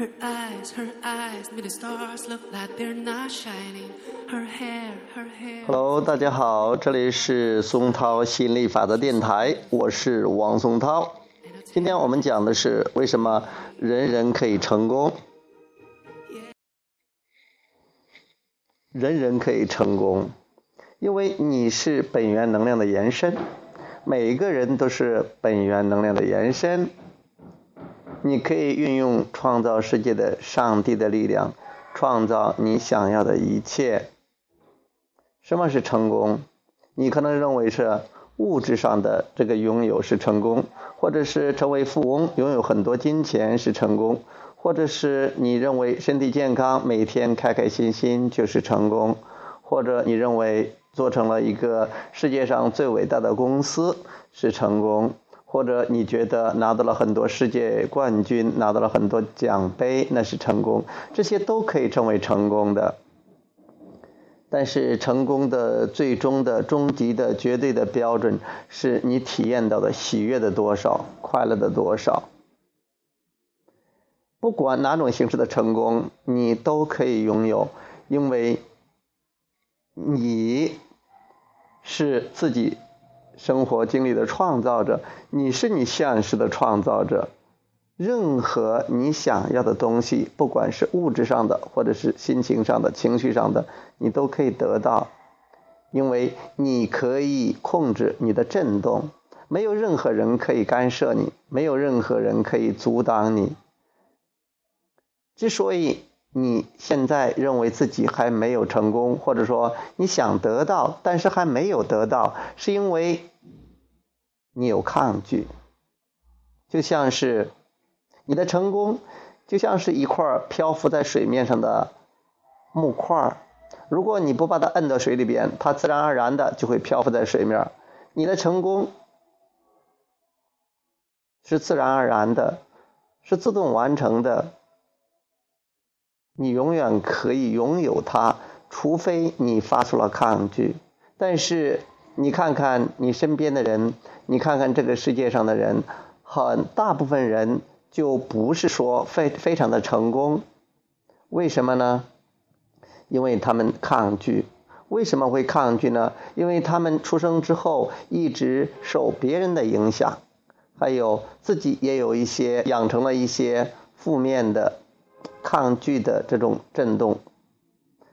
Her eyes, her eyes, made the stars look like they're not shining. Her hair, her hair. Hello，大家好，这里是松涛心理法则电台，我是王松涛。今天我们讲的是为什么人人可以成功，人人可以成功，因为你是本源能量的延伸，每一个人都是本源能量的延伸。你可以运用创造世界的上帝的力量，创造你想要的一切。什么是成功？你可能认为是物质上的这个拥有是成功，或者是成为富翁，拥有很多金钱是成功，或者是你认为身体健康，每天开开心心就是成功，或者你认为做成了一个世界上最伟大的公司是成功。或者你觉得拿到了很多世界冠军，拿到了很多奖杯，那是成功，这些都可以称为成功的。但是成功的最终的终极的绝对的标准，是你体验到的喜悦的多少，快乐的多少。不管哪种形式的成功，你都可以拥有，因为你是自己。生活经历的创造者，你是你现实的创造者。任何你想要的东西，不管是物质上的，或者是心情上的、情绪上的，你都可以得到，因为你可以控制你的震动，没有任何人可以干涉你，没有任何人可以阻挡你。之所以，你现在认为自己还没有成功，或者说你想得到，但是还没有得到，是因为你有抗拒。就像是你的成功，就像是一块漂浮在水面上的木块如果你不把它摁到水里边，它自然而然的就会漂浮在水面。你的成功是自然而然的，是自动完成的。你永远可以拥有它，除非你发出了抗拒。但是你看看你身边的人，你看看这个世界上的人，很大部分人就不是说非非常的成功。为什么呢？因为他们抗拒。为什么会抗拒呢？因为他们出生之后一直受别人的影响，还有自己也有一些养成了一些负面的。抗拒的这种震动，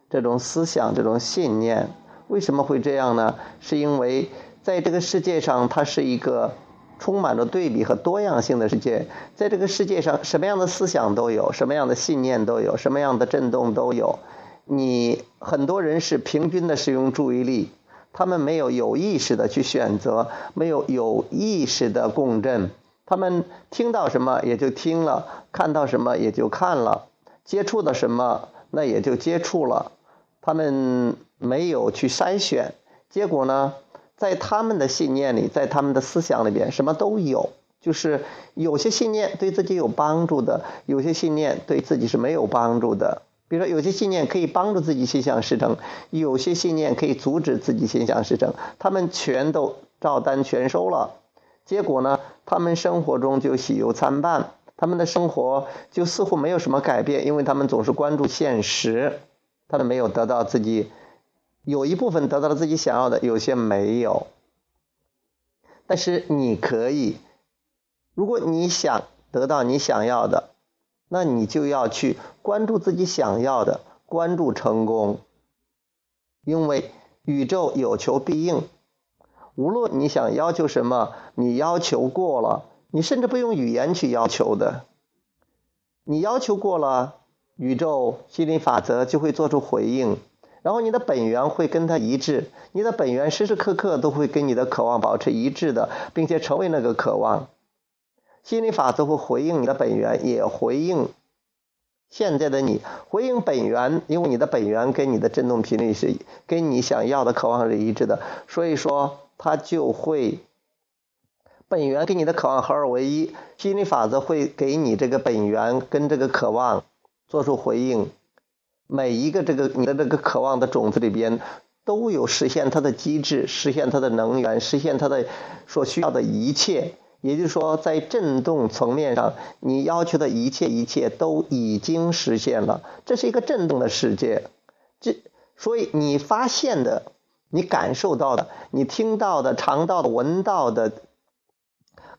这种思想，这种信念，为什么会这样呢？是因为在这个世界上，它是一个充满着对比和多样性的世界。在这个世界上，什么样的思想都有，什么样的信念都有，什么样的震动都有。你很多人是平均的使用注意力，他们没有有意识的去选择，没有有意识的共振。他们听到什么也就听了，看到什么也就看了。接触的什么，那也就接触了。他们没有去筛选，结果呢，在他们的信念里，在他们的思想里边，什么都有。就是有些信念对自己有帮助的，有些信念对自己是没有帮助的。比如说，有些信念可以帮助自己心想事成，有些信念可以阻止自己心想事成。他们全都照单全收了，结果呢，他们生活中就喜忧参半。他们的生活就似乎没有什么改变，因为他们总是关注现实，他们没有得到自己，有一部分得到了自己想要的，有些没有。但是你可以，如果你想得到你想要的，那你就要去关注自己想要的，关注成功，因为宇宙有求必应，无论你想要求什么，你要求过了。你甚至不用语言去要求的，你要求过了，宇宙心理法则就会做出回应，然后你的本源会跟它一致，你的本源时时刻刻都会跟你的渴望保持一致的，并且成为那个渴望。心理法则会回应你的本源，也回应现在的你，回应本源，因为你的本源跟你的振动频率是跟你想要的渴望是一致的，所以说它就会。本源跟你的渴望合二为一，心理法则会给你这个本源跟这个渴望做出回应。每一个这个你的这个渴望的种子里边，都有实现它的机制，实现它的能源，实现它的所需要的一切。也就是说，在振动层面上，你要求的一切一切都已经实现了。这是一个振动的世界，这所以你发现的、你感受到的、你听到的、尝到的、闻到的、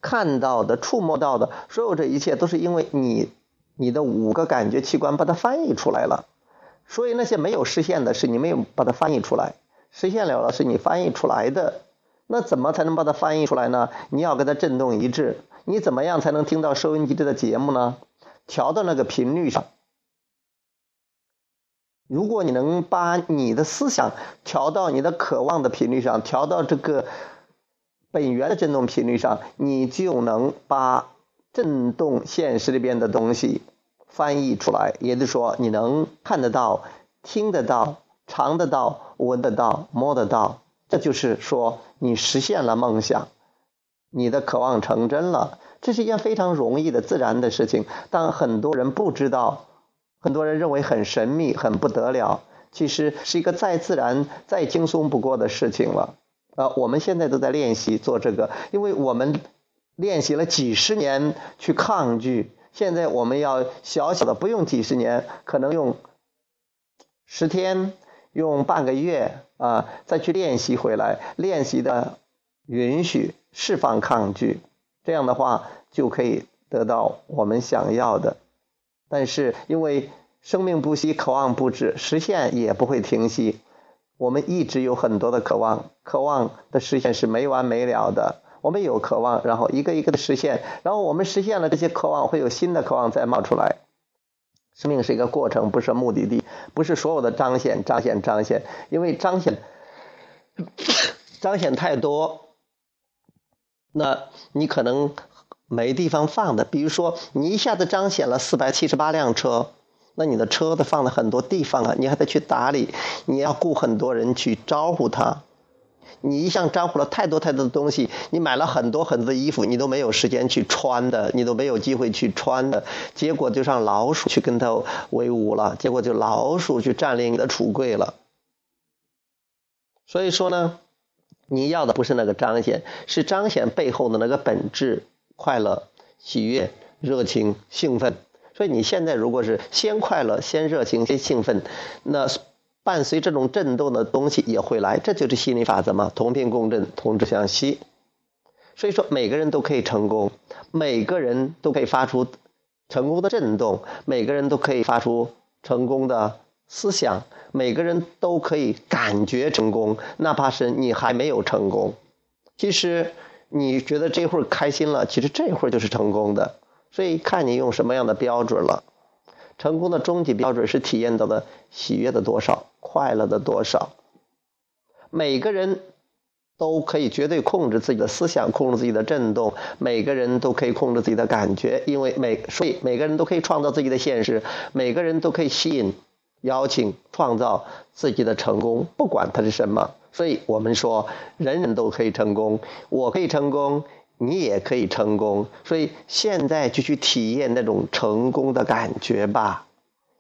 看到的、触摸到的，所有这一切都是因为你你的五个感觉器官把它翻译出来了。所以那些没有实现的是你没有把它翻译出来，实现了了是你翻译出来的。那怎么才能把它翻译出来呢？你要跟它振动一致。你怎么样才能听到收音机里的节目呢？调到那个频率上。如果你能把你的思想调到你的渴望的频率上，调到这个本源的振动频率上，你就能把振动现实里边的东西翻译出来。也就是说，你能看得到、听得到、尝得到、闻得到、摸得到。这就是说，你实现了梦想，你的渴望成真了。这是一件非常容易的、自然的事情。但很多人不知道，很多人认为很神秘、很不得了。其实是一个再自然、再轻松不过的事情了。啊，我们现在都在练习做这个，因为我们练习了几十年去抗拒。现在我们要小小的，不用几十年，可能用十天。用半个月啊，再去练习回来，练习的允许释放抗拒，这样的话就可以得到我们想要的。但是因为生命不息，渴望不止，实现也不会停息。我们一直有很多的渴望，渴望的实现是没完没了的。我们有渴望，然后一个一个的实现，然后我们实现了这些渴望，会有新的渴望再冒出来。生命是一个过程，不是目的地，不是所有的彰显、彰显、彰显，因为彰显彰显太多，那你可能没地方放的。比如说，你一下子彰显了四百七十八辆车，那你的车都放了很多地方啊，你还得去打理，你要雇很多人去招呼他。你一向招呼了太多太多的东西，你买了很多很多的衣服，你都没有时间去穿的，你都没有机会去穿的，结果就让老鼠去跟他为伍了，结果就老鼠去占领你的橱柜了。所以说呢，你要的不是那个彰显，是彰显背后的那个本质：快乐、喜悦、热情、兴奋。所以你现在如果是先快乐、先热情、先兴奋，那。伴随这种震动的东西也会来，这就是心理法则嘛，同频共振，同质相吸。所以说，每个人都可以成功，每个人都可以发出成功的震动，每个人都可以发出成功的思想，每个人都可以感觉成功，哪怕是你还没有成功。其实你觉得这会儿开心了，其实这会儿就是成功的。所以看你用什么样的标准了。成功的终极标准是体验到的喜悦的多少。快乐的多少？每个人都可以绝对控制自己的思想，控制自己的震动。每个人都可以控制自己的感觉，因为每所以每个人都可以创造自己的现实。每个人都可以吸引、邀请、创造自己的成功，不管它是什么。所以我们说，人人都可以成功，我可以成功，你也可以成功。所以现在就去体验那种成功的感觉吧。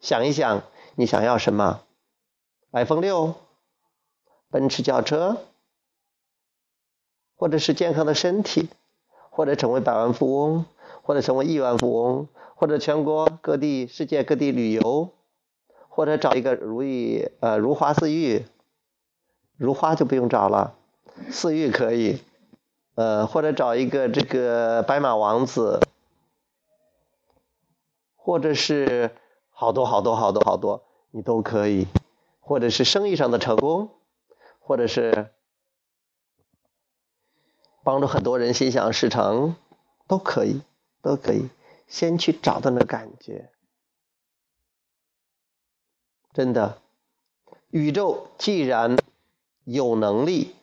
想一想，你想要什么？iPhone 六，奔驰轿车，或者是健康的身体，或者成为百万富翁，或者成为亿万富翁，或者全国各地、世界各地旅游，或者找一个如意呃如花似玉，如花就不用找了，似玉可以，呃或者找一个这个白马王子，或者是好多好多好多好多，你都可以。或者是生意上的成功，或者是帮助很多人心想事成，都可以，都可以。先去找到那感觉，真的，宇宙既然有能力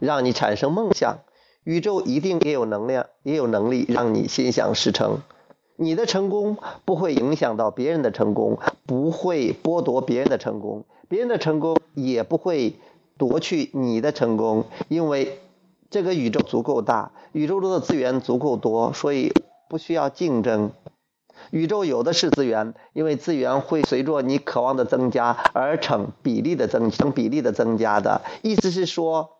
让你产生梦想，宇宙一定也有能量，也有能力让你心想事成。你的成功不会影响到别人的成功，不会剥夺别人的成功。别人的成功也不会夺去你的成功，因为这个宇宙足够大，宇宙中的资源足够多，所以不需要竞争。宇宙有的是资源，因为资源会随着你渴望的增加而成比例的增成比例的增加的。意思是说，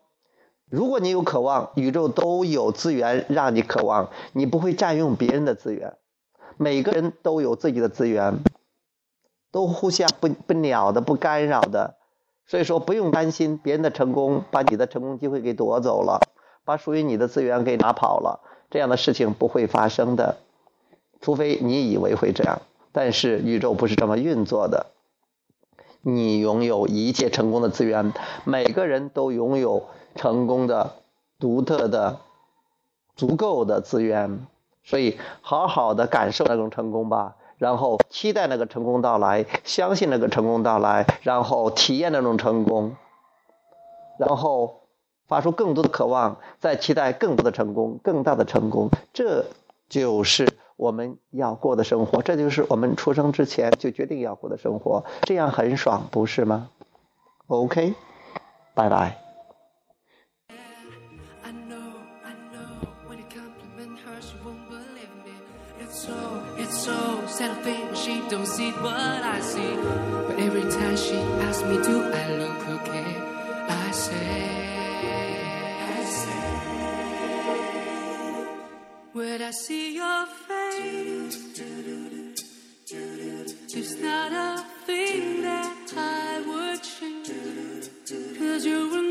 如果你有渴望，宇宙都有资源让你渴望，你不会占用别人的资源。每个人都有自己的资源，都互相不不鸟的、不干扰的，所以说不用担心别人的成功把你的成功机会给夺走了，把属于你的资源给拿跑了，这样的事情不会发生的，除非你以为会这样。但是宇宙不是这么运作的。你拥有一切成功的资源，每个人都拥有成功的、独特的、足够的资源，所以好好的感受那种成功吧，然后期待那个成功到来，相信那个成功到来，然后体验那种成功，然后发出更多的渴望，再期待更多的成功、更大的成功，这就是。我们要过的生活，这就是我们出生之前就决定要过的生活，这样很爽，不是吗？OK，拜拜。When Cause you were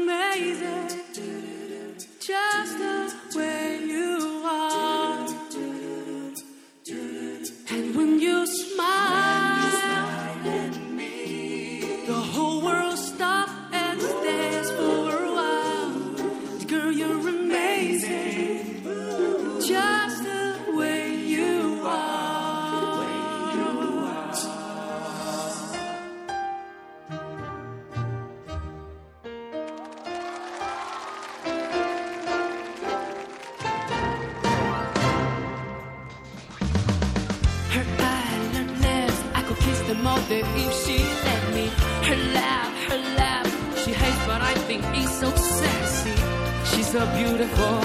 so beautiful,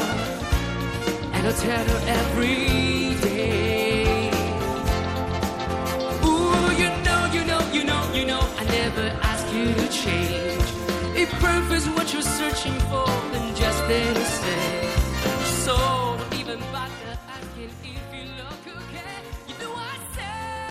and I tell her every day. Ooh, you know, you know, you know, you know, I never ask you to change. If proof is what you're searching for, then just let it stay. So